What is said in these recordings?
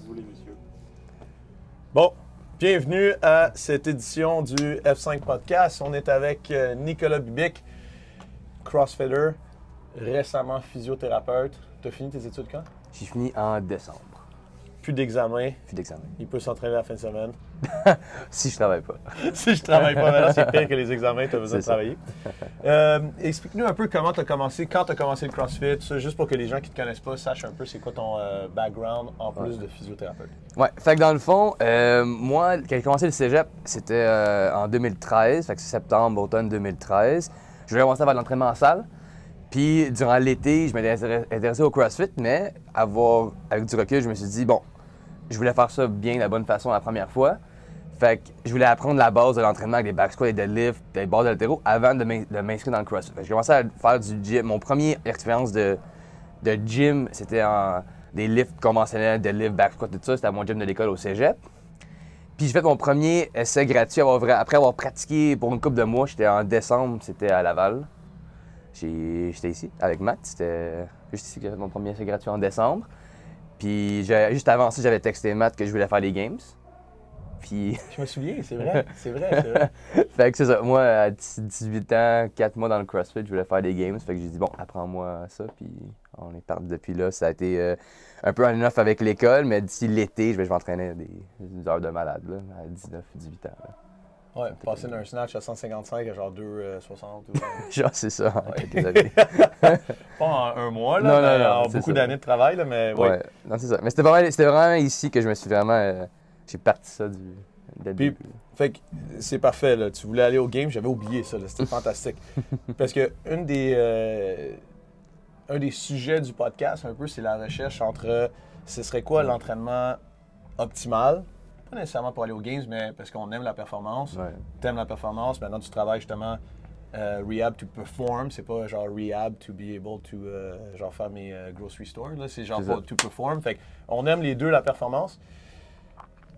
vous voulez. Bon, bienvenue à cette édition du F5 Podcast. On est avec euh, Nicolas Bibic, crossfitter, récemment physiothérapeute. Tu as fini tes études quand? J'ai fini en décembre. Plus d'examen. Puis d'examen. Il peut s'entraîner la fin de semaine. Si je travaille pas. si je travaille pas c'est pire que les examens, tu as besoin de ça. travailler. Euh, Explique-nous un peu comment tu as commencé, quand tu as commencé le CrossFit, juste pour que les gens qui ne te connaissent pas sachent un peu c'est quoi ton euh, background en plus de physiothérapeute. Ouais, fait que dans le fond, euh, moi, quand j'ai commencé le cégep, c'était en 2013, fait que c'est septembre, automne 2013. Je voulais commencer à faire de l'entraînement en salle. Puis durant l'été, je m'étais intéressé- intéressé au CrossFit, mais avoir, avec du recul, je me suis dit, bon, je voulais faire ça bien, de la bonne façon la première fois. Fait que je voulais apprendre la base de l'entraînement avec des back squats, des deadlifts, des barres d'altéro avant de m'in- de m'inscrire dans le CrossFit. Fait que j'ai commencé à faire du gym. Mon première expérience de, de gym, c'était en des lifts conventionnels, des lifts, back squats, tout ça. C'était à mon gym de l'école au cégep. Puis j'ai fait mon premier essai gratuit après avoir pratiqué pour une couple de mois. J'étais en décembre, c'était à Laval. J'étais ici avec Matt. C'était juste ici que j'ai fait mon premier essai gratuit en décembre. Puis juste avant ça, j'avais texté Matt que je voulais faire les games. Puis Je me souviens, c'est vrai, c'est vrai, c'est vrai. fait que c'est ça. Moi, à 10 18 ans, 4 mois dans le CrossFit, je voulais faire des games. Fait que j'ai dit, bon, apprends-moi ça. Puis on est parti depuis là. Ça a été euh, un peu en off avec l'école, mais d'ici l'été, je vais, je vais des, des heures de malade, là, à 19, 18 ans. là. Ouais, passer d'un snatch à 155 à genre 2,60 ou... Genre, c'est ça, en quelques années. Pas en un mois, là, Non, non, mais non, en beaucoup d'années de travail, là, mais oui. Ouais, non, c'est ça. Mais c'était vraiment, c'était vraiment ici que je me suis vraiment. euh, j'ai parti ça du. Puis- début. Fait que c'est parfait, là. Tu voulais aller au game, j'avais oublié ça, là. C'était fantastique. Parce que une des, euh, un des sujets du podcast, un peu, c'est la recherche entre ce serait quoi l'entraînement optimal. Pas nécessairement pour aller aux games, mais parce qu'on aime la performance. Ouais. T'aimes la performance, maintenant tu travailles justement euh, rehab to perform, c'est pas genre rehab to be able to euh, genre faire mes euh, grocery stores, là, c'est genre to perform. Fait on aime les deux la performance.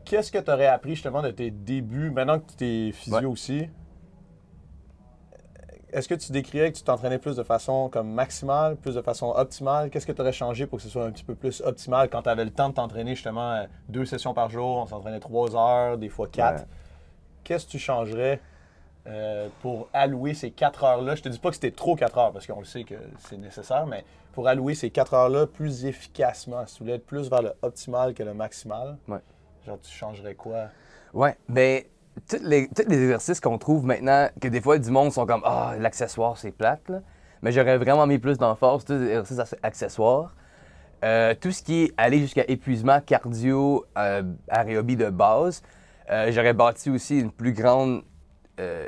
Qu'est-ce que tu aurais appris justement de tes débuts, maintenant que tu es physio Ouais. aussi? Est-ce que tu décrirais que tu t'entraînais plus de façon comme maximale, plus de façon optimale? Qu'est-ce que tu aurais changé pour que ce soit un petit peu plus optimal quand tu avais le temps de t'entraîner justement euh, deux sessions par jour, on s'entraînait trois heures, des fois quatre? Ouais. Qu'est-ce que tu changerais euh, pour allouer ces quatre heures-là? Je te dis pas que c'était trop quatre heures, parce qu'on le sait que c'est nécessaire, mais pour allouer ces quatre heures-là plus efficacement, si tu voulais être plus vers le optimal que le maximal, Ouais. genre tu changerais quoi? Ouais, ben, tous les, exercices qu'on trouve maintenant, que des fois, du monde sont comme Ah, l'accessoire, c'est plate, là. Mais j'aurais vraiment mis plus d'emphase, tous les exercices ac- accessoires. Euh, tout ce qui est aller jusqu'à épuisement cardio, euh, aérobie de base. Euh, j'aurais bâti aussi une plus grande euh,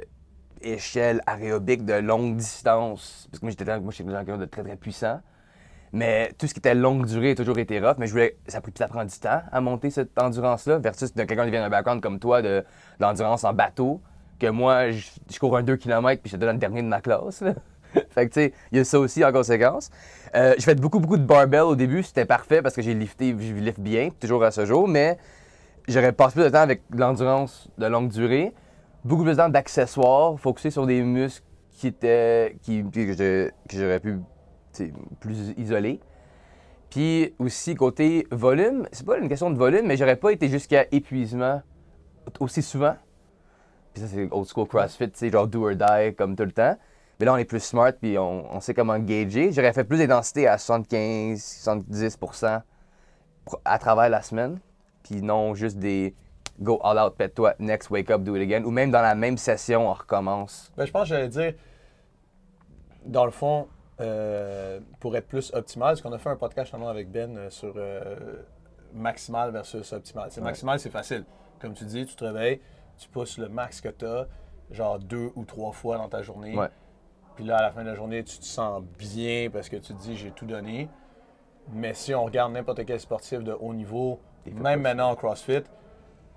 échelle aérobique de longue distance. Parce que moi, j'étais moi, j'étais quelqu'un de très, très puissant. Mais tout ce qui était longue durée a toujours été rough. Mais je voulais. Ça, ça prend du temps à monter cette endurance-là, versus de quelqu'un qui vient d'un background comme toi, de, d'endurance en bateau, que moi, je, cours un 2 km puis je te donne le dernier de ma classe. fait que, tu sais, il y a ça aussi en conséquence. Euh, j'ai fait beaucoup, beaucoup de barbell au début. C'était parfait parce que j'ai lifté, je lift bien, toujours à ce jour. Mais j'aurais passé plus de temps avec l'endurance de longue durée, beaucoup plus de temps d'accessoires, focusé sur des muscles qui étaient. qui, que, j'aurais pu plus isoler. Puis aussi, côté volume, c'est pas une question de volume, mais j'aurais pas été jusqu'à épuisement aussi souvent. Puis ça, c'est old school CrossFit, sais, genre do or die comme tout le temps. Mais là, on est plus smart, puis on, on sait comment gager. J'aurais fait plus d'intensité à 75, 70 pour- à travers la semaine. Puis non juste des go all out, pète-toi, next, wake up, do it again. Ou même dans la même session, on recommence. Ben, je pense que j'allais dire, dans le fond, euh, pour être plus optimal, parce qu'on a fait un podcast justement avec Ben euh, sur euh, maximal versus optimal? C'est Ouais. Maximal, c'est facile. Comme tu dis, tu te réveilles, tu pousses le max que tu as, genre deux ou trois fois dans ta journée. Ouais. Puis là, à la fin de la journée, tu te sens bien parce que tu te dis, j'ai tout donné. Mais si on regarde n'importe quel sportif de haut niveau, même maintenant en CrossFit,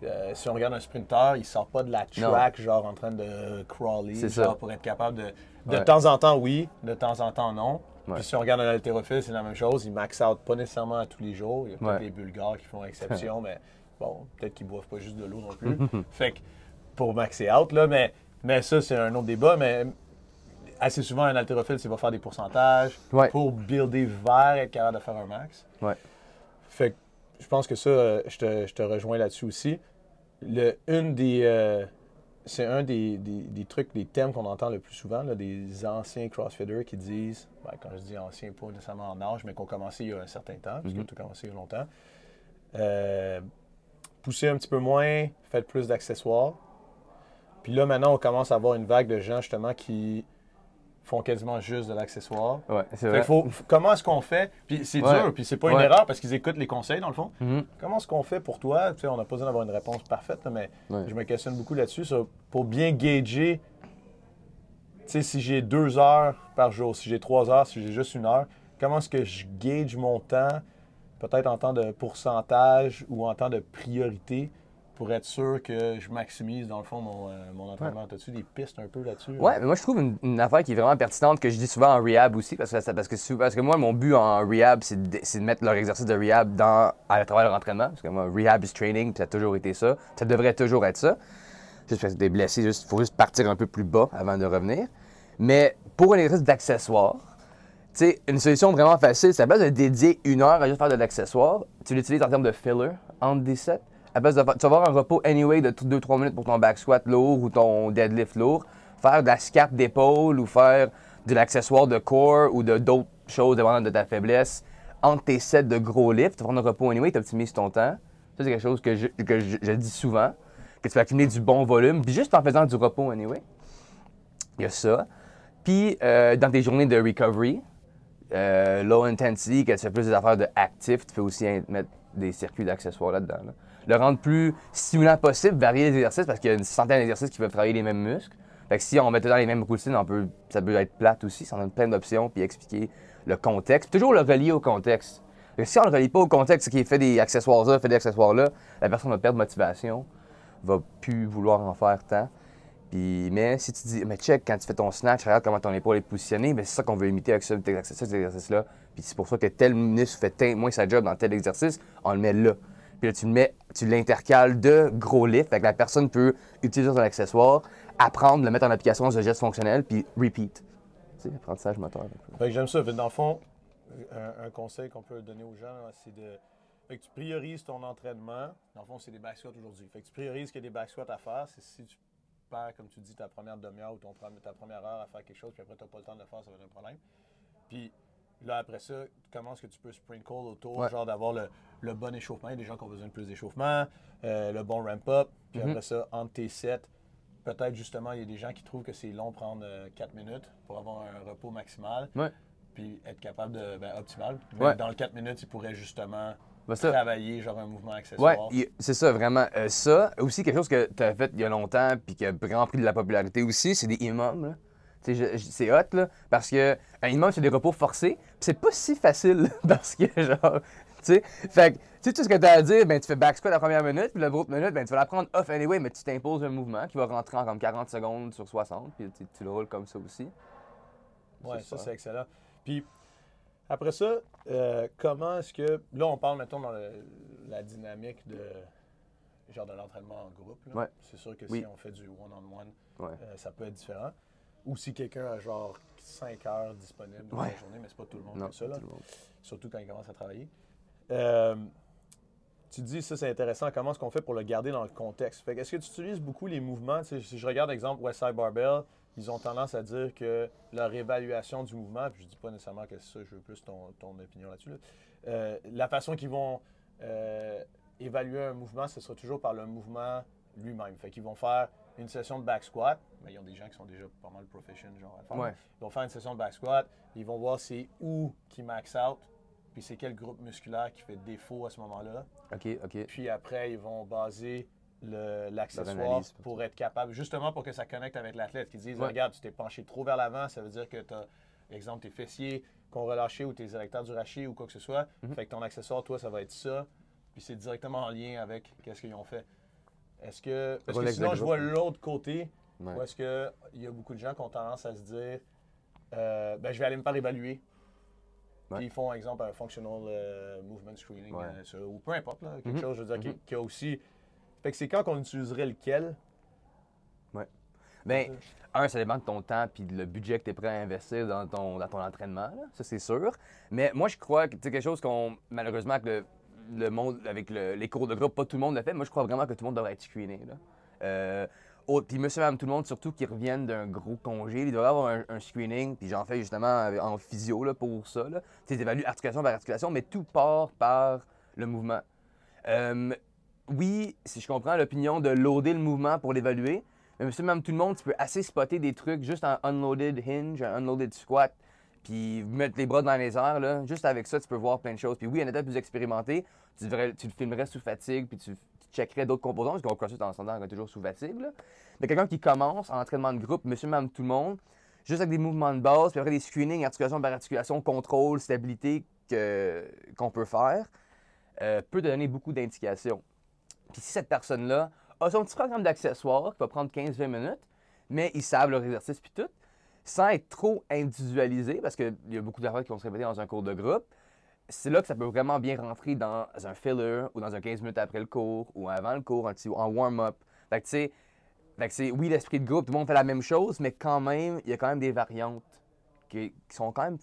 euh, si on regarde un sprinter, il sort pas de la Non. track, genre en train de crawler, genre ça. pour être capable de. De Ouais. temps en temps, oui, de temps en temps, non. Ouais. Puis si on regarde un haltérophile, c'est la même chose. Il max out pas nécessairement à tous les jours. Il y a peut-être des Bulgares qui font exception, mais bon, peut-être qu'ils boivent pas juste de l'eau non plus. fait que pour maxer out, là, mais, mais ça, c'est un autre débat. Mais assez souvent, un haltérophile, c'est va faire des pourcentages Ouais. pour builder vers être capable de faire un max. Ouais. Fait que je pense que ça, euh, je te, je te rejoins là-dessus aussi. Le, une des, euh, c'est un des, des- des trucs, des thèmes qu'on entend le plus souvent, là, des anciens CrossFitters qui disent, ben, quand je dis anciens, pas nécessairement en âge, mais qui ont commencé il y a un certain temps, parce que Mhm. tu as commencé il y a longtemps. Euh, poussez un petit peu moins, faites plus d'accessoires. Puis là, maintenant, on commence à avoir une vague de gens, justement, qui font quasiment juste de l'accessoire. Ouais, c'est Fait vrai. que faut- f- comment est-ce qu'on fait? Puis c'est Ouais. dur, puis c'est pas une Ouais. erreur parce qu'ils écoutent les conseils, dans le fond. Mhm. Comment est-ce qu'on fait pour toi? Tu sais, on n'a pas besoin d'avoir une réponse parfaite, mais je me questionne beaucoup là-dessus. pour bien gager, tu sais, si j'ai deux heures par jour, si j'ai trois heures, si j'ai juste une heure, comment est-ce que je gauge mon temps, peut-être en temps de pourcentage ou en temps de priorité, pour être sûr que je maximise, dans le fond, mon, euh, mon entraînement? As-tu des pistes un peu là-dessus? Ouais, mais moi je trouve une, une affaire qui est vraiment pertinente que je dis souvent en rehab aussi parce que, parce que, parce que moi mon but en rehab c'est de, mettre leur exercice de rehab dans, à travers leur entraînement parce que moi rehab is training puis ça a toujours été ça, ça devrait toujours être ça. Juste parce que t'es blessé, il faut juste partir un peu plus bas avant de revenir. Mais pour un exercice d'accessoire, tu sais, une solution vraiment facile, c'est à base de dédier une heure à juste faire de l'accessoire, tu l'utilises en termes de filler entre des sets. À base de, tu vas avoir un repos anyway de 2-3 minutes pour ton back squat lourd ou ton deadlift lourd. Faire de la scap d'épaule ou faire de l'accessoire de core ou de d'autres choses dépendant de ta faiblesse. Entre tes sets de gros lifts, tu vas prendre un repos anyway, tu optimises ton temps. Ça, c'est quelque chose que, je, que je- dis souvent, que tu vas accumuler du bon volume, puis juste en faisant du repos anyway. Il y a ça. Puis, euh, dans tes journées de recovery, euh, low intensity, que tu fais plus des affaires de actif, tu peux aussi mettre des circuits d'accessoires là-dedans. là. Le rendre plus stimulant possible, varier les exercices parce qu'il y a une centaine d'exercices qui peuvent travailler les mêmes muscles. Fait si on mettait dans les mêmes routines, ça peut être plate aussi. Ça donne plein d'options puis expliquer le contexte. Toujours le relier au contexte. Si on ne le relie pas au contexte, qui fait des accessoires là, fait des accessoires là, la personne va perdre motivation, va plus vouloir en faire tant. Puis, mais si tu dis, mais check, quand tu fais ton snatch, regarde comment ton épaule est positionnée, mais c'est ça qu'on veut imiter avec ce- cet exercice- cet exercice-là. Puis c'est pour ça que tel muscle fait moins sa job dans tel exercice, on le met là. Tu le mets, tu l'intercales de gros lift, fait que la personne peut utiliser ton accessoire, apprendre, le mettre en application dans un geste fonctionnel, puis repeat. Tu sais, moteur. j'aime ça. Dans le fond, un, conseil qu'on peut donner aux gens, c'est de. Fait que tu priorises ton entraînement. Dans le fond, c'est des back squats aujourd'hui. Fait que tu priorises qu'il y a des back squats à faire. C'est si tu perds, comme tu dis, ta première demi-heure ou ta première heure à faire quelque chose, puis après, tu n'as pas le temps de le faire, ça va être un problème. Puis là, après ça, comment est-ce que tu peux sprinkle autour, Ouais. genre d'avoir le, le bon échauffement? Il y a des gens qui ont besoin de plus d'échauffement, euh, le bon ramp-up. Puis Mhm. après ça, entre tes sets, peut-être justement, il y a des gens qui trouvent que c'est long de prendre 4 minutes pour avoir un repos maximal Ouais. puis être capable de. Ben, optimal. Ouais. dans le 4 minutes, il pourrait justement Ben, ça- travailler genre un mouvement accessoire. il- c'est ça, vraiment. Euh, ça, aussi quelque chose que tu as fait il y a longtemps puis qui a vraiment pris de la popularité aussi, c'est des imams. là. C'est hot, là, parce que un imam, c'est des repos forcés. puis c'est pas si facile, parce que, genre, tu sais, fait que, tu sais, tout ce que tu as à dire, ben, tu fais back squat la première minute, puis l'autre minute, ben, tu vas la prendre off anyway, mais tu t'imposes un mouvement qui va rentrer en comme 40 secondes sur 60, puis tu, tu le roules comme ça aussi. Ouais, ça, c'est excellent. Puis, après ça, euh, comment est-ce que. Là, on parle, mettons, dans le- la dynamique de. Genre de l'entraînement en groupe. là. Ouais. C'est sûr que Oui. si on fait du one-on-one, Ouais. euh, ça peut être différent. Ou si quelqu'un a genre 5 heures disponibles dans Ouais. la journée, mais c'est pas tout le monde Non, a ça, là. tout le monde. surtout quand il commence à travailler. Euh, tu dis, ça c'est intéressant, comment est-ce qu'on fait pour le garder dans le contexte? Est-ce que tu utilises beaucoup les mouvements? Tu sais, si je regarde, exemple, Westside Barbell, ils ont tendance à dire que leur évaluation du mouvement, puis je dis pas nécessairement que c'est ça, je veux plus ton, ton opinion là-dessus, là. Euh, la façon qu'ils vont euh, évaluer un mouvement, ce sera toujours par le mouvement lui-même. Fait qu'ils vont faire une session de back squat, mais ils ont des gens qui sont déjà pas mal proficient, genre. Ouais. Ils vont faire une session de back squat, ils vont voir c'est où qui max out, puis c'est quel groupe musculaire qui fait défaut à ce moment-là. OK, OK. Puis après, ils vont baser l'accessoire pour être capable, justement pour que ça connecte avec l'athlète, qui disent Ouais. Regarde, tu t'es penché trop vers l'avant, ça veut dire que tu as, exemple, tes fessiers qu'on relâché ou tes érecteurs du rachis ou quoi que ce soit. Mhm. Fait que ton accessoire, toi, ça va être ça. Puis c'est directement en lien avec qu'est-ce qu'ils ont fait. Est-ce que. Parce que sinon, je vois l'autre côté Ouais. où est-ce qu'il y a beaucoup de gens qui ont tendance à se dire euh, ben, je vais aller me faire évaluer. Ouais. Puis ils font, exemple, un functional euh, movement screening Ouais. euh, sur- ou peu importe, là, quelque Mhm. chose, je veux dire, qui, Mhm. qui a aussi. Fait que c'est quand qu'on utiliserait lequel? Ben, un, ça dépend de ton temps puis le budget que tu es prêt à investir dans ton, dans ton entraînement, là. ça c'est sûr. Mais moi, je crois que c'est quelque chose qu'on, malheureusement, avec le, le monde, avec le- les cours de groupe, pas tout le monde le fait. Moi, je crois vraiment que tout le monde devrait être screené. Là. Euh, oh, puis monsieur, madame, tout le monde, surtout qui reviennent d'un gros congé, ils doivent avoir un, screening. Puis j'en fais justement en physio là, pour ça. Tu sais, t'évalues articulation par articulation, mais tout part par le mouvement. Euh, oui, si je comprends l'opinion de loader le mouvement pour l'évaluer, mais monsieur, même tout le monde, tu peux assez spotter des trucs juste en unloaded hinge, un unloaded squat, puis mettre les bras dans les airs, là. Juste avec ça, tu peux voir plein de choses. Puis oui, un état plus expérimenté, tu, devrais- tu le filmerais sous fatigue, puis tu checkerais d'autres composants, parce qu'on CrossFit en standard, on est toujours sous fatigue, là. Mais quelqu'un qui commence en entraînement de groupe, monsieur, même tout le monde, juste avec des mouvements de base, puis après des screenings, articulation par articulation, contrôle, stabilité qu'on peut faire, euh, peut te donner beaucoup d'indications. Puis si cette personne-là a son petit programme d'accessoires qui va prendre 15-20 minutes, mais ils savent leur exercice puis tout, sans être trop individualisé, parce qu'il y a beaucoup d'erreurs qui vont se répéter dans un cours de groupe, c'est là que ça peut vraiment bien rentrer dans un filler ou dans un 15 minutes après le cours ou avant le cours, un petit, en warm-up. Fait que tu sais, fait que c'est, oui, l'esprit de groupe, tout le monde fait la même chose, mais quand même, il y a quand même des variantes qui, qui sont quand même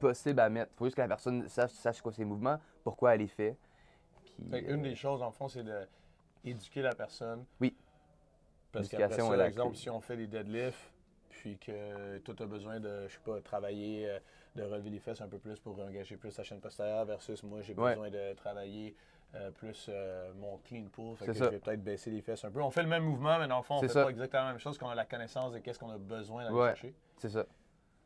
possibles à mettre. Il faut juste que la personne sache, sache quoi ses mouvements, pourquoi elle les fait. Puis, Fait une des choses, en fond, c'est d'éduquer la personne. Oui. Parce qu'après ça, la exemple, si on fait des deadlifts, puis que toi, tu as besoin de, je sais pas, travailler, euh, de relever les fesses un peu plus pour engager plus ta chaîne postérieure, versus moi, j'ai Ouais. besoin de travailler euh, plus euh, mon clean pull. Fait que ça. je vais peut-être baisser les fesses un peu. On fait le même mouvement, mais dans le fond, on fait ça. pas exactement la même chose qu'on a la connaissance de qu'est-ce qu'on a besoin d'aller Ouais. chercher. c'est ça.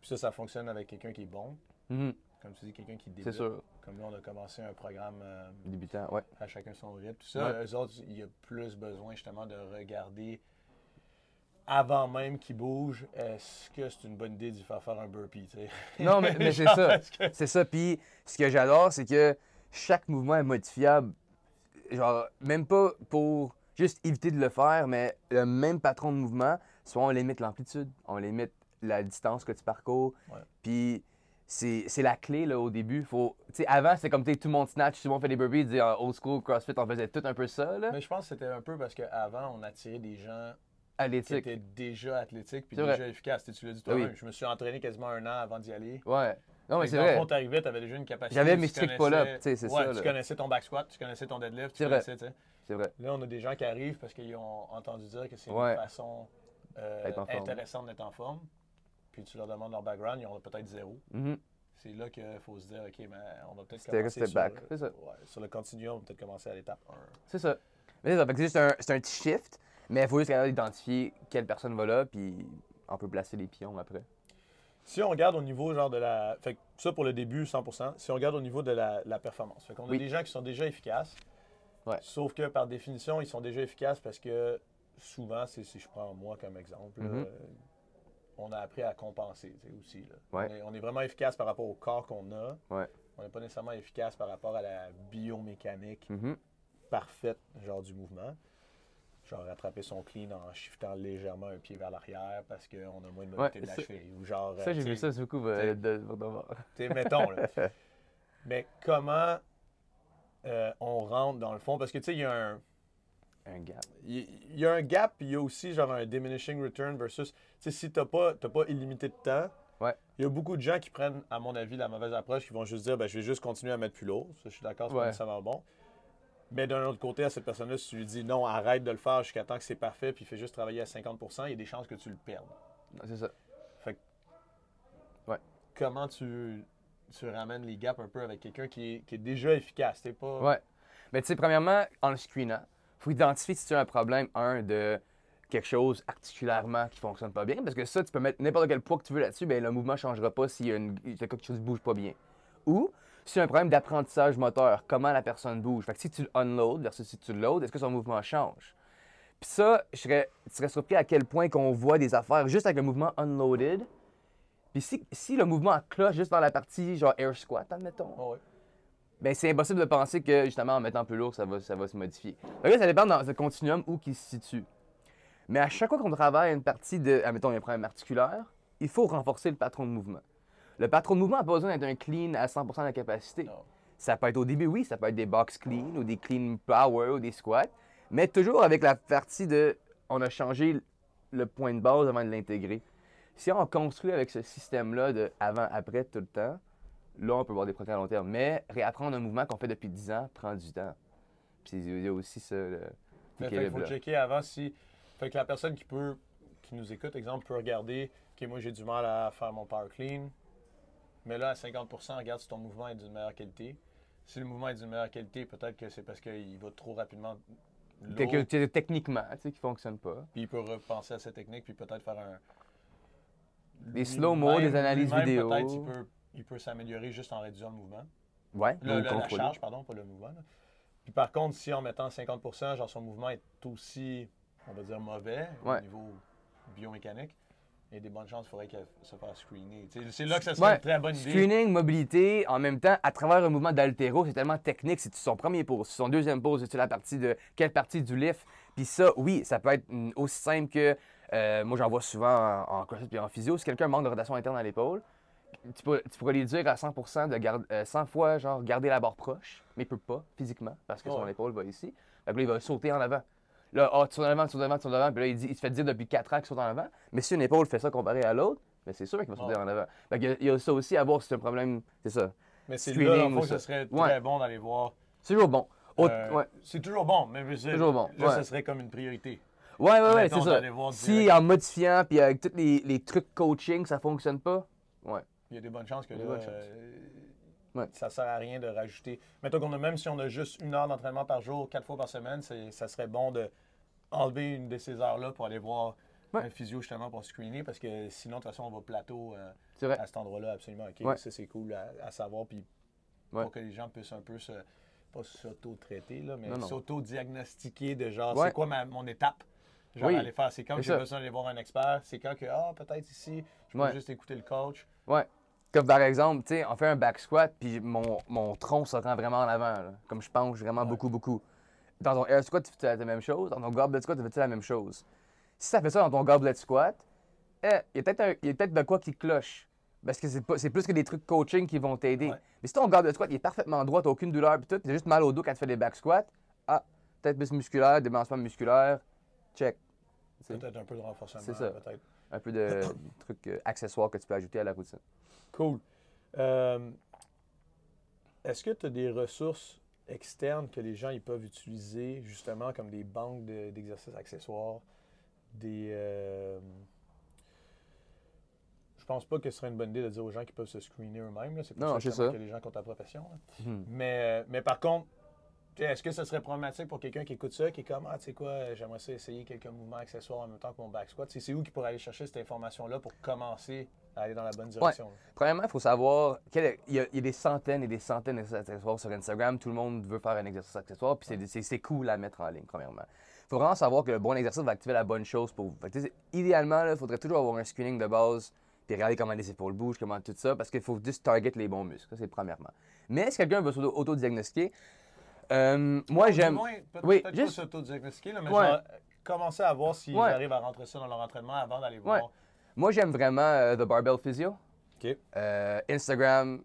Puis ça, ça fonctionne avec quelqu'un qui est bon. Mhm. Comme tu dis, quelqu'un qui débute. C'est sûr. Comme là, on a commencé un programme euh, Débutant, ouais. à chacun son rythme. Tout ça, Ouais. eux autres, il y a plus besoin justement de regarder avant même qu'ils bougent, est-ce que c'est une bonne idée d'y faire faire un burpee? Non, mais, mais c'est ça. que- C'est ça. Puis ce que j'adore, c'est que chaque mouvement est modifiable. Genre, même pas pour juste éviter de le faire, mais le même patron de mouvement, soit on limite l'amplitude, on limite la distance que tu parcours. Ouais. Puis c'est la clé là, au début. Faut, avant, c'était comme tout le monde snatch, tout le monde fait des burpees. Old school, CrossFit, on faisait tout un peu ça. Là. Mais je pense que c'était un peu parce qu'avant, on attirait des gens qui Athlétique. étaient déjà athlétiques puis déjà vrai. efficaces. Tu tu l'as dit toi-même. Oui. Je me suis entraîné quasiment un an avant d'y aller. Ouais. Non, mais c'est dans le vrai. fond, t'arrivais, t'avais déjà une capacité. J'avais tu mes strict pull-up, tu sais, c'est ouais, ça, Tu là. connaissais ton back squat, tu connaissais ton deadlift, tu C'est vrai. connaissais, tu sais. C'est vrai. Là, on a des gens qui arrivent parce qu'ils ont entendu dire que c'est Ouais. une façon euh, intéressante d'être en forme. Puis tu leur demandes leur background, ils ont peut-être zéro. Mhm. C'est là qu'il faut se dire, OK, mais on va peut-être commencer sur, back. C'est ça. ouais, sur le continuum, on va peut-être commencer à l'étape 1. C'est ça. C'est ça. Juste un, un petit shift, mais il faut juste capable d'identifier quelle personne va là, puis on peut placer les pions après. Si on regarde au niveau genre de la... Fait que ça pour le début, 100%. Si on regarde au niveau de la, la performance, fait qu'on a Oui. des gens qui sont déjà efficaces. Ouais. Sauf que par définition, ils sont déjà efficaces parce que souvent, c'est- si je prends moi comme exemple, Mhm. euh, on a appris à compenser aussi. là. Ouais. On, est, on est vraiment efficace par rapport au corps qu'on a. Ouais. On n'est pas nécessairement efficace par rapport à la biomécanique Mhm. parfaite genre du mouvement. Genre rattraper son clean en shiftant légèrement un pied vers l'arrière parce qu'on a moins de mobilité Ouais, de la ça- cheville. Ou genre, Ça, euh, j'ai tu vu ça beaucoup euh, de, de, de voir. T'sais, mettons, là. Mais comment euh, on rentre dans le fond? Parce que, tu sais, il y a un... Un gap. Il y a un gap, puis il y a aussi genre un diminishing return versus, tu sais, si t'as pas, t'as pas illimité de temps, Ouais. il y a beaucoup de gens qui prennent, à mon avis, la mauvaise approche, qui vont juste dire, ben, je vais juste continuer à mettre plus lourd. Ça, je suis d'accord, c'est Ouais. pas nécessairement bon. Mais d'un autre côté, à cette personne-là, si tu lui dis, non, arrête de le faire jusqu'à temps que c'est parfait, puis fais juste travailler à 50% il y a des chances que tu le perdes. C'est ça. Fait que- Ouais. Comment tu, tu ramènes les gaps un peu avec quelqu'un qui est, qui est déjà efficace? T'es pas. Ouais. Mais tu sais, premièrement, en le screenant, il faut identifier si tu as un problème, un, de quelque chose articulairement qui fonctionne pas bien. Parce que ça, tu peux mettre n'importe quel poids que tu veux là-dessus, ben le mouvement ne changera pas s'il y a une, quelque chose qui bouge pas bien. Ou a un problème d'apprentissage moteur, comment la personne bouge. Fait que si tu le unload versus si tu le load, est-ce que son mouvement change? Puis ça, je serais, tu serais surpris à quel point qu'on voit des affaires juste avec le mouvement unloaded. Puis si, si le mouvement cloche juste dans la partie genre air squat, admettons, Ah ben, c'est impossible de penser que justement en mettant plus lourd, ça va, ça va se modifier. Là, ça dépend dans ce continuum où il se situe. Mais à chaque fois qu'on travaille une partie de, admettons, il y a un problème articulaire, il faut renforcer le patron de mouvement. Le patron de mouvement n'a pas besoin d'être un clean à 100% de la capacité. Non. Ça peut être au début, oui, ça peut être des box clean ou des clean power ou des squats, mais toujours avec la partie de on a changé le point de base avant de l'intégrer. Si on construit avec ce système-là de avant-après tout le temps, là, on peut voir des progrès à long terme. Mais réapprendre un mouvement qu'on fait depuis 10 ans prend du temps. Puis il y a aussi ça. le- Mais fait qu'il faut là. checker avant si. Fait que la personne qui peut, qui nous écoute, exemple, peut regarder, OK, moi j'ai du mal à faire mon power clean, mais là, à 50% regarde si ton mouvement est d'une meilleure qualité. Si le mouvement est d'une meilleure qualité, peut-être que c'est parce qu'il va trop rapidement techniquement, tu sais, qui fonctionne pas. puis il peut repenser à sa technique, puis peut-être faire un. Des slow-mo, des analyses vidéo. Peut-être il peut, il peut s'améliorer juste en réduisant le mouvement. Ouais, Le- le- la charge, pardon, pas le mouvement. là. Puis par contre, si en mettant 50% genre son mouvement est aussi, on va dire, mauvais Ouais. au niveau biomécanique, il y a des bonnes chances qu'il faudrait qu'elle se fasse screener. C'est là que ça serait Ouais. une très bonne idée. Screening, mobilité, en même temps, à travers un mouvement d'altéro, c'est tellement technique. C'est son premier pose, c'est son deuxième pose, c'est la partie de quelle partie du lift. Puis ça, oui, ça peut être aussi simple que euh, moi j'en vois souvent en, en CrossFit puis en physio. Si quelqu'un manque de rotation interne à l'épaule, tu, pourrais lui dire à 100% de garder, euh, 100 fois genre garder la barre proche, mais il peut pas physiquement parce que son Ouais. épaule va ici. Donc là, il va sauter en avant. Là, ah, tu sautes en avant, tu en avant, tu en avant. Puis là, il, dit, il se fait dire depuis 4 ans qu'il saute en avant. Mais si une épaule fait ça comparé à l'autre, ben c'est sûr qu'il va sauter Ouais. en avant. Y a- il y a ça aussi à voir si c'est un problème. C'est ça. Mais c'est là, ce ça. serait Ouais. très bon d'aller voir. C'est toujours bon. Euh, ouais. C'est toujours bon, mais dire, Toujours bon, Là, ouais. ce serait comme une priorité. Ouais, ouais, ouais, Mettons, c'est ça. Si en modifiant puis avec tous les, les trucs coaching, ça fonctionne pas, ouais. Il y a des bonnes chances que là, des bonnes chances. euh, Ouais. ça sert à rien de rajouter. Mettons qu'on a même si on a juste une heure d'entraînement par jour, quatre fois par semaine, ça serait bon de enlever une de ces heures-là pour aller voir Ouais. un physio justement pour screener parce que sinon de toute façon on va plateau euh, à cet endroit-là absolument. Ok, Ouais. ça c'est cool à, à savoir puis pour que les gens puissent un peu se pas s'auto-traiter là, mais s'auto-diagnostiquer de genre c'est quoi ma- mon étape? Genre Oui. aller faire, c'est quand j'ai besoin d'aller voir un expert, c'est quand que ah peut-être ici, je peux juste écouter le coach. Ouais. Comme par exemple, tu sais, on fait un back squat, puis mon, mon tronc se rend vraiment en avant, là. comme je penche vraiment Ouais. beaucoup, beaucoup. Dans ton air squat, tu fais la même chose. Dans ton goblet squat, tu fais la même chose? Si ça fait ça dans ton goblet squat, eh, il y a peut-être un- il y a peut-être de quoi qui cloche. Parce que c'est pas- c'est plus que des trucs coaching qui vont t'aider. Ouais. Mais si ton goblet squat il est parfaitement droit, t'as aucune douleur, puis tout, t'as juste mal au dos quand tu fais des back squats, ah, peut-être plus musculaire, débalancement musculaire, check. Peut-être un peu de renforcement, C'est ça. peut-être. Un peu de trucs euh, accessoires que tu peux ajouter à la routine. Cool. Euh, Est-ce que tu as des ressources externes que les gens ils peuvent utiliser justement comme des banques de- d'exercices accessoires, des... euh, Je pense pas que ce serait une bonne idée de dire aux gens qu'ils peuvent se screener eux-mêmes. C'est pour Non, ça, que les gens qui ont ta profession. Mhm. Mais, euh, mais par contre, est-ce que ce serait problématique pour quelqu'un qui écoute ça, qui est comme, ah, tu sais quoi, euh, j'aimerais ça essayer quelques mouvements accessoires en même temps que mon back squat? C'est où qui pourrait aller chercher cette information-là pour commencer à aller dans la bonne direction? Premièrement, il faut savoir qu'il y, a- il y a des centaines et des centaines d'exercices accessoires sur Instagram. Tout le monde veut faire un exercice accessoire, puis c'est- cool à mettre en ligne, premièrement. Il faut vraiment savoir que le bon exercice va activer la bonne chose pour vous. Fait idéalement, il faudrait toujours avoir un screening de base, puis regarder comment les épaules bougent, comment tout ça, parce qu'il faut juste target les bons muscles. Ça, c'est premièrement. Mais si quelqu'un veut s'auto-diagnostiquer, euh, moi, j'aime. Oui, juste- pas s'auto-diagnostiquer, mais Ouais. genre, commencer à voir s'ils Ouais. arrivent à rentrer ça dans leur entraînement avant d'aller Ouais. voir. Moi, j'aime vraiment euh, The Barbell Physio. OK. Euh, Instagram,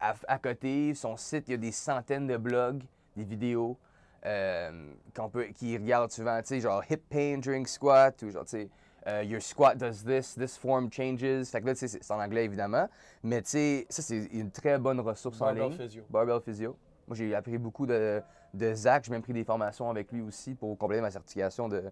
à, à côté, son site, il y a des centaines de blogs, des vidéos euh, qu'on peut, qui regardent souvent, tu sais, genre hip pain during squat ou genre, tu sais, your squat does this, this form changes. Fait que là, tu sais, c'est en anglais évidemment, mais tu sais, ça, c'est une très bonne ressource en ligne. Physio. Barbell Physio. Moi, j'ai appris beaucoup de, de Zach. J'ai même pris des formations avec lui aussi pour compléter ma certification de,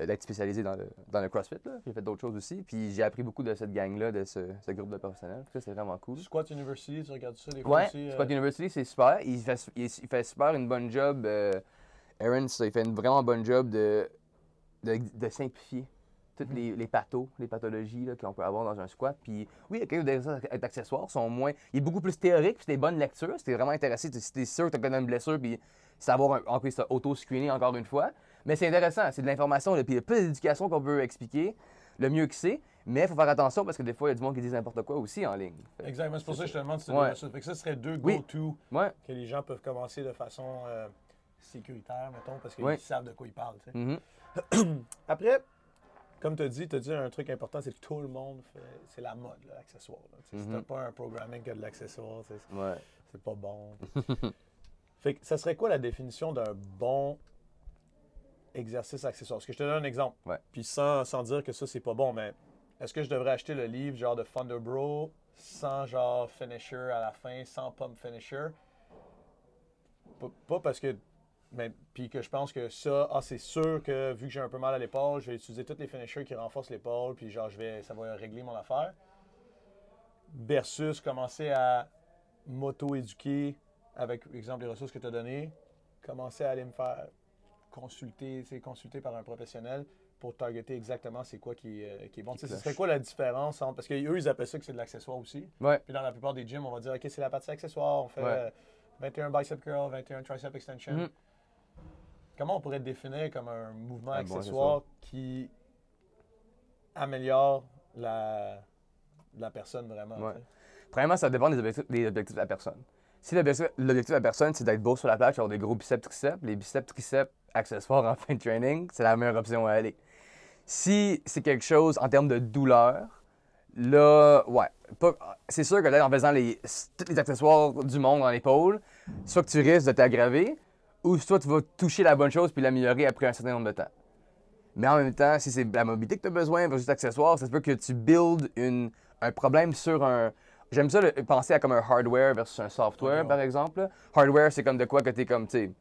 euh, d'être spécialisé dans le, dans le CrossFit. J'ai fait d'autres choses aussi. Puis j'ai appris beaucoup de cette gang-là, de ce, ce groupe de professionnels. Ça, c'est vraiment cool. Squat University, tu regardes ça des fois Ouais, aussi? euh, Squat University, c'est super. Il fait, il, il fait super une bonne job. euh, Aaron, ça, il fait une vraiment bonne job de, de, de simplifier toutes les, les pathos, les pathologies qu'on peut avoir dans un squat. Puis oui, quelques exercices accessoires sont moins. Il est beaucoup plus théorique, puis c'est des bonnes lectures. Si t'es vraiment intéressé, si t'es sûr que t'as connu une blessure, puis savoir en plus auto-screener encore une fois. Mais c'est intéressant, c'est de l'information, puis il y a plus d'éducation qu'on peut expliquer, le mieux que c'est. Mais il faut faire attention parce que des fois, il y a du monde qui dit n'importe quoi aussi en ligne. Exactement, c'est pour ça que je te demande si tu Ouais. que ça serait deux Oui. go-to Ouais. que les gens peuvent commencer de façon euh, sécuritaire, mettons, parce qu'ils savent de quoi ils parlent. tu. Mhm. Après, comme tu as dit, tu as dit un truc important, c'est que tout le monde fait. C'est la mode, l'accessoire. Si t'as pas un programming qui a de l'accessoire, c'est- Ouais. pas bon. fait que ça serait quoi la définition d'un bon exercice accessoire? Parce que je te donne un exemple. Ouais. Puis sans, sans dire que ça, c'est pas bon, mais est-ce que je devrais acheter le livre genre de Thunder Bro, sans genre finisher à la fin, sans pump finisher? Pas parce que. Mais, puis que je pense que ça, ah, c'est sûr que vu que j'ai un peu mal à l'épaule, je vais utiliser tous les finishers qui renforcent l'épaule, puis genre, je vais, ça va régler mon affaire. Versus commencer à m'auto-éduquer avec, exemple, les ressources que tu as données, commencer à aller me faire consulter, consulter par un professionnel pour targeter exactement c'est quoi qui, est- qui est bon. Sais, ce serait quoi la différence entre. Parce qu'eux, ils appellent ça que c'est de l'accessoire aussi. Ouais. Puis dans la plupart des gyms, on va dire, OK, c'est la partie accessoire. On fait Ouais. euh, 21 bicep curl, 21 tricep extension. Mhm. Comment on pourrait définir comme un mouvement bon accessoire qui améliore la, la personne vraiment? Ouais. Premièrement, ça dépend des objectifs, des objectifs de la personne. Si l'objectif de la personne, c'est d'être beau sur la plage, avoir des gros biceps, triceps, les biceps, triceps accessoires en fin de training, c'est la meilleure option à aller. Si c'est quelque chose en termes de douleur, là, ouais. C'est sûr que là, en faisant les, tous les accessoires du monde dans l'épaule, soit que tu risques de t'aggraver, ou soit tu vas toucher la bonne chose puis l'améliorer après un certain nombre de temps. Mais en même temps, si c'est la mobilité que tu as besoin versus l'accessoire, ça se peut que tu builds une, un problème sur un. J'aime ça le- penser à comme un hardware versus un software, par exemple. là. Hardware, c'est comme de quoi que tu es comme, tu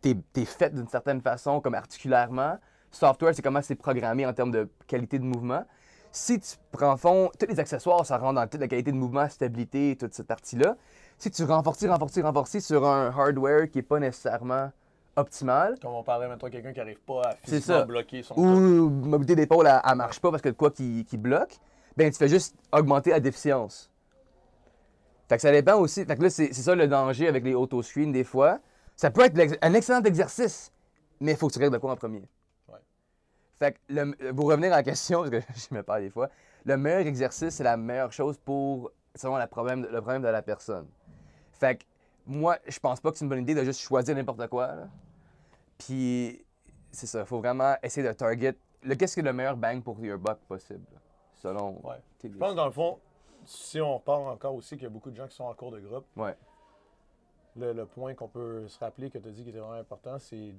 t'es, t'es fait d'une certaine façon, comme articulairement. Software, c'est comment c'est programmé en termes de qualité de mouvement. Si tu prends fond, tous les accessoires, ça rentre dans toute la qualité de mouvement, stabilité, toute cette partie-là. Si tu renforces, renforces, renforces sur un hardware qui n'est pas nécessairement optimal, Comme on parlait maintenant quelqu'un qui n'arrive pas à physiquement bloquer son ou mobilité d'épaule, elle, elle marche pas parce que de quoi qui, qui bloque, ben tu fais juste augmenter la déficience. Fait que ça dépend aussi. Fait que là, c'est ça le danger avec les auto-screens des fois. Ça peut être un excellent exercice, mais il faut que tu règles de quoi en premier. Ouais. Fait que le- pour revenir à la question, parce que je me parle des fois, le meilleur exercice, c'est la meilleure chose pour selon la problème, le problème de la personne. Fait que moi, je pense pas que c'est une bonne idée de juste choisir n'importe quoi. là. Puis c'est ça, il faut vraiment essayer de target le qu'est-ce qui est le meilleur bang pour your buck possible, là, selon Ouais. Je pense que dans le fond, si on repart encore aussi qu'il y a beaucoup de gens qui sont en cours de groupe, Ouais, le, le point qu'on peut se rappeler que tu as dit qui était vraiment important, c'est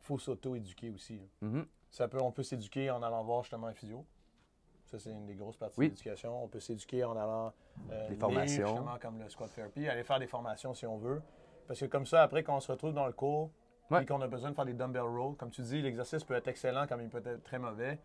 faut s'auto-éduquer aussi. Mhm. Ça peut, on peut s'éduquer en allant voir justement un physio. Ça, c'est une des grosses parties Oui. de l'éducation. On peut s'éduquer en allant euh, Des lire, formations. justement, comme le squat therapy, aller faire des formations si on veut. Parce que comme ça, après, quand on se retrouve dans le cours Ouais. et qu'on a besoin de faire des dumbbell rows, comme tu dis, l'exercice peut être excellent comme il peut être très mauvais,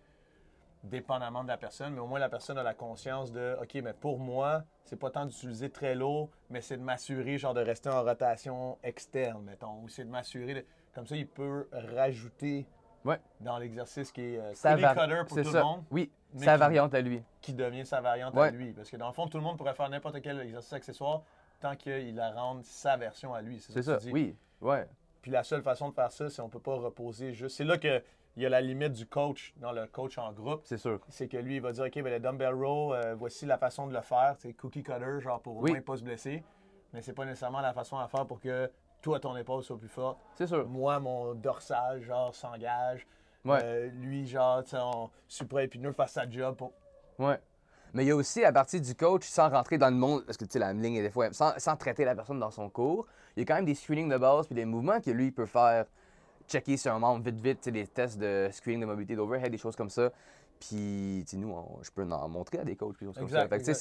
dépendamment de la personne. Mais au moins, la personne a la conscience de OK, mais pour moi, c'est pas tant d'utiliser très lourd, mais c'est de m'assurer, genre, de rester en rotation externe, mettons. Ou c'est de m'assurer. de- Comme ça, il peut rajouter Ouais. dans l'exercice qui est cookie vari- cutter pour c'est tout ça. le monde, Oui, sa qui- variante à lui. qui devient sa variante à lui. Parce que dans le fond, tout le monde pourrait faire n'importe quel exercice accessoire tant qu'il la rende sa version à lui. C'est que ça. dis. Oui, ouais. Puis la seule façon de faire ça, c'est on peut pas reposer juste. C'est là qu'il y a la limite du coach dans le coach en groupe. C'est sûr. C'est que lui, il va dire OK, ben, le dumbbell row, euh, voici la façon de le faire. C'est cookie cutter, genre pour au Oui. moins pas se blesser. Mais c'est pas nécessairement la façon à faire pour que toi, ton épaule soit plus forte. C'est sûr. Moi, mon dorsal, genre, s'engage. Ouais. Euh, lui, genre, tu sais, on supra-épineux fasse sa job pour. Ouais. Mais il y a aussi, à partir du coach, sans rentrer dans le monde, parce que tu sais, la ligne est des fois, sans, sans traiter la personne dans son cours, il y a quand même des screenings de base puis des mouvements que lui, il peut faire checker sur un membre vite, vite, tu sais, des tests de screening de mobilité d'overhead, des choses comme ça. Puis, tu nous, on- je peux en montrer à des coachs, des choses comme ça. Fait que, tu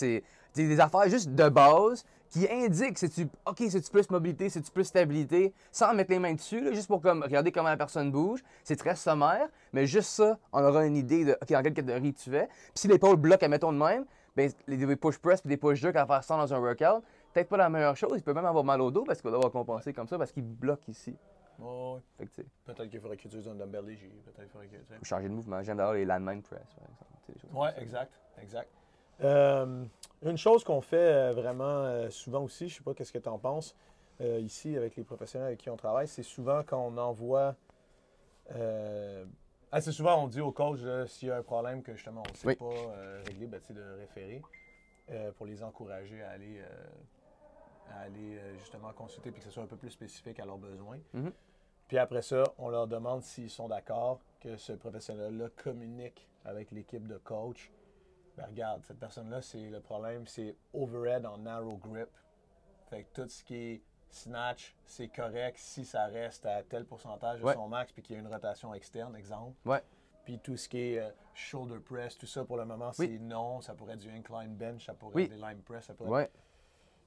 c'est des affaires juste de base qui indiquent si tu, OK, c'est-tu plus mobilité, c'est-tu plus stabilité, sans mettre les mains dessus, là, juste pour comme, regarder comment la personne bouge. C'est très sommaire, mais juste ça, on aura une idée de, OK, dans quelle catégorie tu fais. Puis si l'épaule bloque, admettons de même, ben, les push press puis des push jerk à faire ça dans un workout, peut-être pas la meilleure chose. Il peut même avoir mal au dos parce qu'il va devoir compenser comme ça parce qu'il bloque ici. Que, tu sais, Peut-être qu'il faudrait qu'il utilise un dumbbell léger. Peut-être qu'il faudrait que. tu changer de mouvement. J'aime d'ailleurs les landmine press, par exemple. tu ça. exact, exact. Euh, une chose qu'on fait euh, vraiment euh, souvent aussi, je sais pas qu'est-ce que tu en penses, euh, ici avec les professionnels avec qui on travaille, c'est souvent quand on envoie. euh, assez souvent, on dit au coach s'il y a un problème que justement on ne sait Oui. pas régler, ben, tu de référer pour les encourager à aller, à aller euh, justement consulter puis que ce soit un peu plus spécifique à leurs besoins. Mhm. Puis après ça, on leur demande s'ils sont d'accord que ce professionnel-là communique avec l'équipe de coach. Ben regarde, cette personne-là, c'est le problème, c'est overhead en narrow grip. Fait que tout ce qui est snatch, c'est correct si ça reste à tel pourcentage de son max puis qu'il y a une rotation externe, exemple. Ouais. Puis tout ce qui est euh, shoulder press, tout ça pour le moment, Oui. c'est non. Ça pourrait être du incline bench, ça pourrait Oui. être des line press, ça pourrait Ouais.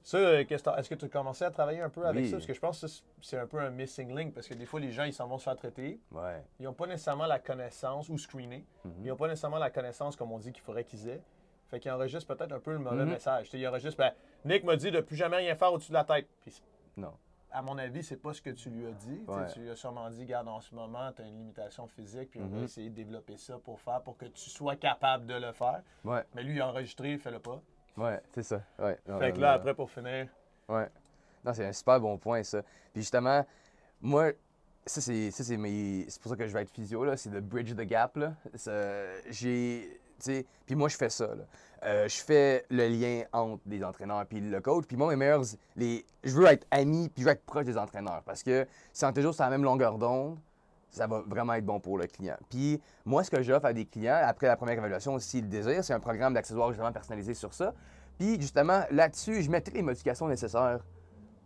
Ça, euh, est-ce que tu as commencé à travailler un peu avec Oui. ça? Parce que je pense que c'est- un peu un missing link parce que des fois, les gens, ils s'en vont se faire traiter. Ouais. Ils n'ont pas nécessairement la connaissance ou screener. Mhm. Ils n'ont pas nécessairement la connaissance comme on dit qu'il faudrait qu'ils aient. Fait qu'ils enregistrent peut-être un peu le mauvais Mhm. message. Ils enregistrent, ben, Nick m'a dit de plus jamais rien faire au-dessus de la tête. Puis, Non. à mon avis, c'est pas ce que tu lui as dit. Tu sais, Ouais. Tu lui as sûrement dit, garde, en ce moment, tu as une limitation physique, puis on va Mhm. essayer de développer ça pour faire, pour que tu sois capable de le faire. Ouais. Mais lui, il a enregistré, fais-le pas. Ouais, c'est ça. Ouais. Non, Fait que là, non, après, pour finir, Ouais. Non, c'est un super bon point, ça. Puis justement, moi, ça, c'est, ça, c'est, mes... c'est pour ça que je vais être physio, là. C'est le bridge the gap, là. J'ai. Puis moi, je fais ça, là. Euh, je fais le lien entre les entraîneurs puis le coach. Puis moi, mes meilleurs. Les... Je veux être ami puis je veux être proche des entraîneurs. Parce que si on est toujours sur la même longueur d'onde, ça va vraiment être bon pour le client. Puis moi, ce que j'offre à des clients, après la première évaluation, s'ils le désirent, c'est un programme d'accessoires justement personnalisé sur ça. Puis justement, là-dessus, je mets toutes les modifications nécessaires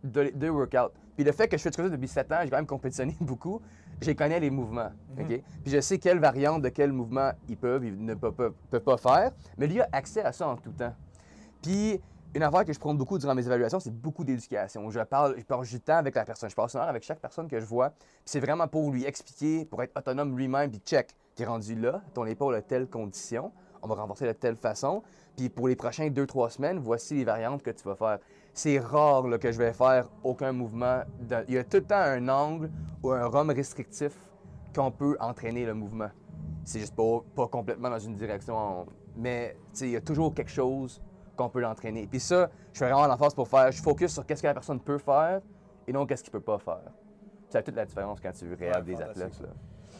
de, de workout. Puis le fait que je fais tout ça depuis 7 ans, j'ai quand même compétitionné beaucoup, je connais les mouvements. OK? Puis je sais quelle variante de quel mouvement ils peuvent, ils ne peuvent, peuvent- peuvent pas faire. Mais lui a accès à ça en tout temps. Puis une affaire que je prends beaucoup durant mes évaluations, c'est beaucoup d'éducation. Je parle, je parle du temps avec la personne. Je passe une heure avec chaque personne que je vois. C'est vraiment pour lui expliquer, pour être autonome lui-même, puis check. T'es rendu là, ton épaule a telle condition, on va renforcer de telle façon. Puis pour les prochains 2-3 semaines, voici les variantes que tu vas faire. C'est rare que je vais faire aucun mouvement. Il y a tout le temps un angle ou un rhum restrictif qu'on peut entraîner le mouvement. C'est juste pas, pas complètement dans une direction. Mais il y a toujours quelque chose qu'on peut l'entraîner. Puis ça, je fais vraiment l'emphase pour faire. Je focus sur qu'est-ce que la personne peut faire et non qu'est-ce qu'il peut pas faire. Ça fait toute la différence quand tu regardes des fantastique. athlètes. Là.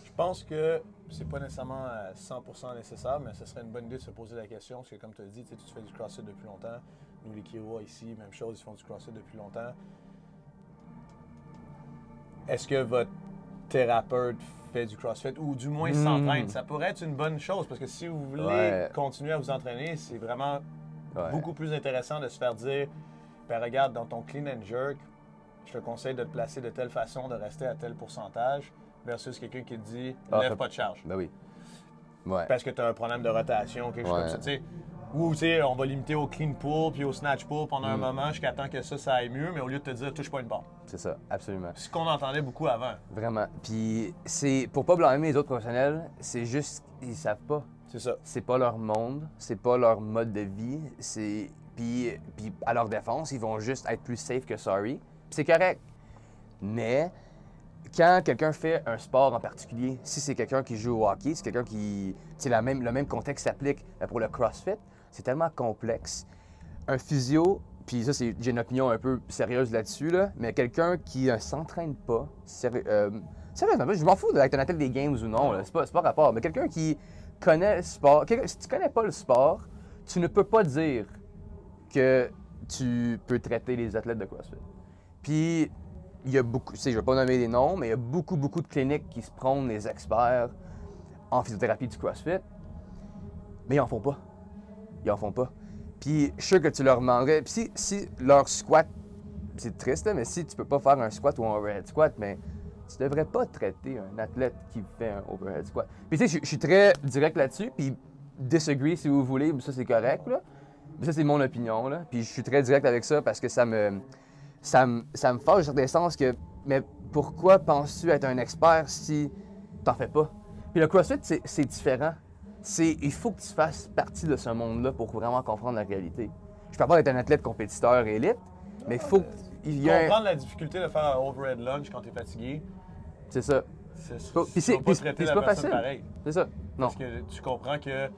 Je pense que c'est pas nécessairement euh, 100% nécessaire, mais ce serait une bonne idée de se poser la question, parce que comme tu as dit, tu fais du CrossFit depuis longtemps. Nous, les Kiowa ici, même chose, ils font du CrossFit depuis longtemps. Est-ce que votre thérapeute fait du CrossFit ou du moins Hmm. s'entraîne? Ça pourrait être une bonne chose, parce que si vous voulez Ouais. continuer à vous entraîner, c'est vraiment Ouais. beaucoup plus intéressant de se faire dire, ben regarde, dans ton clean and jerk, je te conseille de te placer de telle façon, de rester à tel pourcentage, versus quelqu'un qui te dit, Ah, lève pas de charge Ben oui. Ouais. parce que tu as un problème de rotation, quelque chose Ouais. comme ça. tu sais. Ou tu sais, on va limiter au clean pull puis au snatch pull pendant Mm. un moment jusqu'à temps que ça, ça aille mieux, mais au lieu de te dire touche pas une barre. C'est ça, absolument. C'est ce qu'on entendait beaucoup avant. Vraiment. Puis c'est pour pas blâmer les autres professionnels, c'est juste ils savent pas. C'est ça. C'est pas leur monde, c'est pas leur mode de vie, c'est puis puis à leur défense, ils vont juste être plus safe que sorry. C'est correct. Mais quand quelqu'un fait un sport en particulier, si c'est quelqu'un qui joue au hockey, c'est quelqu'un qui c'est la même le même contexte s'applique pour le CrossFit, c'est tellement complexe. Un physio, puis ça c'est j'ai une opinion un peu sérieuse là-dessus là, mais quelqu'un qui ne s'entraîne pas, sérieux, euh, je m'en fous d'être un athlète des games ou non, c'est pas c'est pas rapport, mais quelqu'un qui connaît le sport, si tu connais pas le sport, tu ne peux pas dire que tu peux traiter les athlètes de CrossFit. Puis, il y a beaucoup, je ne vais pas nommer les noms, mais il y a beaucoup, beaucoup de cliniques qui se prônent les experts en physiothérapie du CrossFit, mais ils en font pas. Ils en font pas. Puis, je suis sûr que tu leur demanderais, puis si, si leur squat, c'est triste, là, mais si tu peux pas faire un squat ou un overhead squat, mais tu devrais pas traiter un athlète qui fait un overhead squat. Puis, tu sais, je- suis très direct là-dessus, puis disagree si vous voulez, ça c'est correct, là. Mais ça, c'est mon opinion, là. Puis je suis très direct avec ça parce que ça me. Ça me, ça me fâche dans sens que. Mais pourquoi penses-tu être un expert si t'en fais pas? Puis le CrossFit, c'est, différent. C'est, il faut que tu fasses partie de ce monde-là pour vraiment comprendre la réalité. Je parle pas d'être un athlète compétiteur élite, mais il faut qu'il y ait. un- Comprendre la difficulté de faire un overhead lunge quand tu es fatigué, C'est ça. c'est Puis c'est, vas pas puis- traiter puis la c'est pas facile. pareil. C'est ça. Non. Parce que tu comprends que,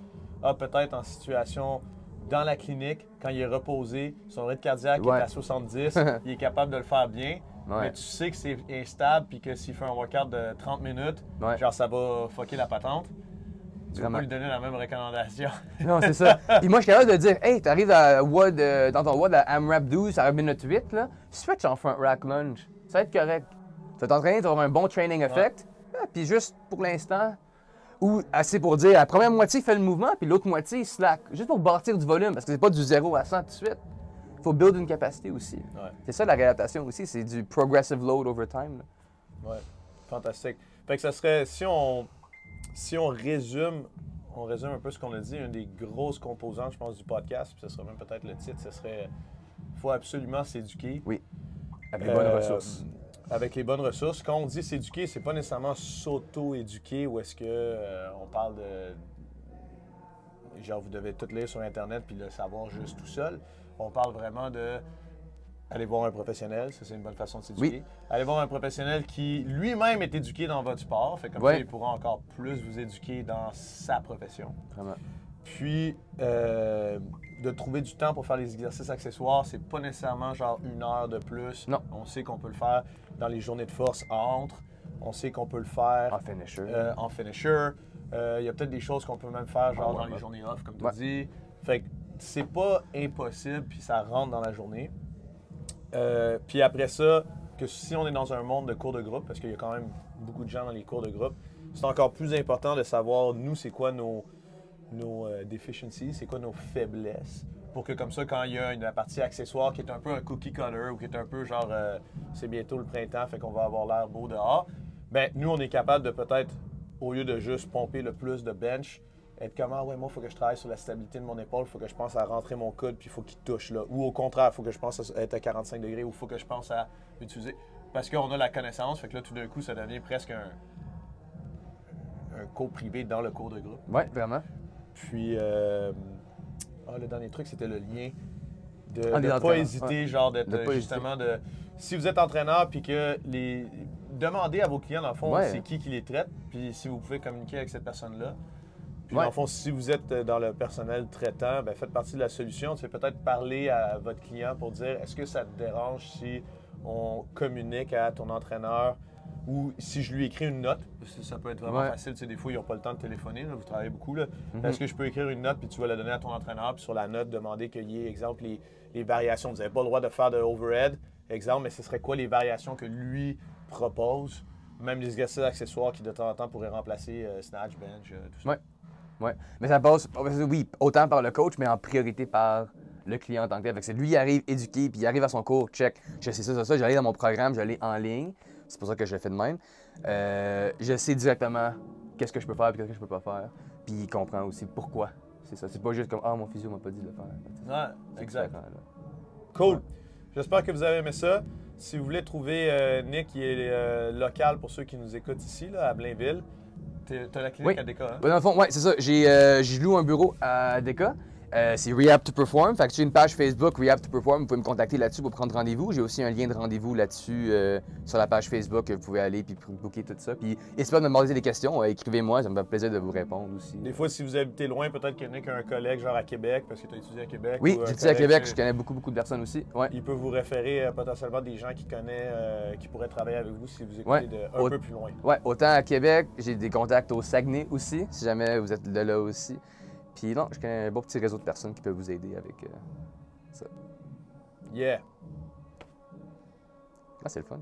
ah, peut-être en situation dans la clinique, quand il est reposé, son rythme cardiaque Ouais. est à 70, il est capable de le faire bien. Ouais. Mais tu sais que c'est instable puis que s'il fait un workout de 30 minutes, Ouais. genre ça va fucker la patente. Tu vas pas lui donner la même recommandation. Non, c'est ça. Puis moi, je suis capable de dire, hey, t'arrives à WOD, euh, dans ton WOD à AMRAP 12 à minute 8, là, switch en front rack lunge. Ça va être correct. Tu vas t'entraîner, tu vas avoir un bon training effect. Ah, puis juste pour l'instant, ou assez pour dire, la première moitié fait le mouvement, puis l'autre moitié slack. Juste pour bâtir du volume, parce que c'est pas du 0 à 100 tout de suite. Il faut build une capacité aussi. Ouais. C'est ça la réadaptation aussi, c'est du progressive load over time. là. Ouais, fantastique. Fait que ça serait, si on si on résume, on résume un peu ce qu'on a dit, une des grosses composantes, je pense, du podcast, puis ce serait même peut-être le titre, ce serait faut absolument s'éduquer. Oui. Avec les bonnes Euh, ressources. Avec les bonnes ressources. Quand on dit s'éduquer, c'est pas nécessairement s'auto-éduquer ou est-ce que euh, on parle de. Genre, vous devez tout lire sur Internet puis le savoir juste tout seul. On parle vraiment de. Aller voir un professionnel, ça c'est une bonne façon de s'éduquer. Oui. Aller voir un professionnel qui lui-même est éduqué dans votre sport, fait comme Ouais. ça il pourra encore plus vous éduquer dans sa profession. Vraiment. Puis, euh, de trouver du temps pour faire les exercices accessoires, c'est pas nécessairement genre une heure de plus. Non. On sait qu'on peut le faire dans les journées de force entre. On sait qu'on peut le faire En finisher. euh, en finisher. Euh, Il y a peut-être des choses qu'on peut même faire genre En dans les journées off, comme tu Ouais. dis. Fait que c'est pas impossible, puis ça rentre dans la journée. Euh, puis après ça, que si on est dans un monde de cours de groupe, parce qu'il y a quand même beaucoup de gens dans les cours de groupe, c'est encore plus important de savoir, nous, c'est quoi nos, nos euh, deficiencies, c'est quoi nos faiblesses, pour que comme ça, quand il y a une partie accessoire qui est un peu un cookie cutter ou qui est un peu genre, euh, c'est bientôt le printemps, fait qu'on va avoir l'air beau dehors, ben nous, on est capable de peut-être, au lieu de juste pomper le plus de bench, être comme, ah ouais, moi, faut que je travaille sur la stabilité de mon épaule, faut que je pense à rentrer mon coude, puis il faut qu'il touche là. Ou au contraire, faut que je pense à être à 45 degrés, ou faut que je pense à utiliser. Parce qu'on a la connaissance, fait que là, tout d'un coup, ça devient presque un, un cours privé dans le cours de groupe. Ouais, vraiment. Puis, euh, ah, le dernier truc, c'était le lien de Ah, ne pas entraîneurs, hésiter, genre d'être De justement de. Si vous êtes entraîneur, puis que les. Demandez à vos clients, dans le fond, Ouais. c'est qui qui les traite, puis si vous pouvez communiquer avec cette personne-là. Puis, Ouais. dans le fond, si vous êtes euh, dans le personnel traitant, ben, faites partie de la solution. Tu sais, peut-être parler à votre client pour dire est-ce que ça te dérange si on communique à ton entraîneur ou si je lui écris une note, parce que ça peut être vraiment Ouais. facile. Tu sais, des fois, ils n'ont pas le temps de téléphoner, là, vous travaillez beaucoup. Là. Mhm. Est-ce que je peux écrire une note puis tu vas la donner à ton entraîneur, puis sur la note, demander qu'il y ait, exemple, les, les variations? Vous n'avez pas le droit de faire de overhead, exemple, mais ce serait quoi les variations que lui propose? Même les exercices accessoires qui, de temps en temps, pourraient remplacer euh, snatch, bench, euh, tout ça. Ouais. Ouais. Mais ça passe, oui, autant par le coach, mais en priorité par le client en tant que tel. C'est lui, il arrive éduqué, puis il arrive à son cours, check, je sais ça, ça, ça, j'allais dans mon programme, j'allais en ligne. C'est pour ça que je le fais de même. Euh, je sais directement qu'est-ce que je peux faire et qu'est-ce que je peux pas faire. Puis il comprend aussi pourquoi. C'est ça. C'est pas juste comme Ah, mon physio m'a pas dit de le faire. Ouais, exact. Cool. J'espère que vous avez aimé ça. Si vous voulez trouver euh, Nick, qui est euh, local pour ceux qui nous écoutent ici, là, à Blainville, t'as la clinique Oui. à Déca, hein? Ouais, dans le fond, ouais, c'est ça. J'ai, euh, loué un bureau à DECA. Euh, c'est Rehab to Perform. Fait que j'ai une page Facebook Rehab to Perform. Vous pouvez me contacter là-dessus pour prendre rendez-vous. J'ai aussi un lien de rendez-vous là-dessus euh, sur la page Facebook. Vous pouvez aller puis booker tout ça. Puis n'hésitez pas à me demander des questions. Euh, écrivez-moi, ça me fait plaisir de vous répondre aussi. Des fois, si vous habitez loin, peut-être que Nick a un collègue genre à Québec, parce que tu as étudié à Québec. Oui, j'ai étudié à Québec. Je connais beaucoup, beaucoup de personnes aussi. Ouais. Il peut vous référer euh, potentiellement des gens qui connaît, euh, qui pourraient travailler avec vous si vous écoutez Ouais. de, un peu plus loin. Autant à Québec, j'ai des contacts au Saguenay aussi, si jamais vous êtes de là aussi. Puis non, je connais un beau petit réseau de personnes qui peuvent vous aider avec euh, ça. Yeah. Ah, c'est le fun.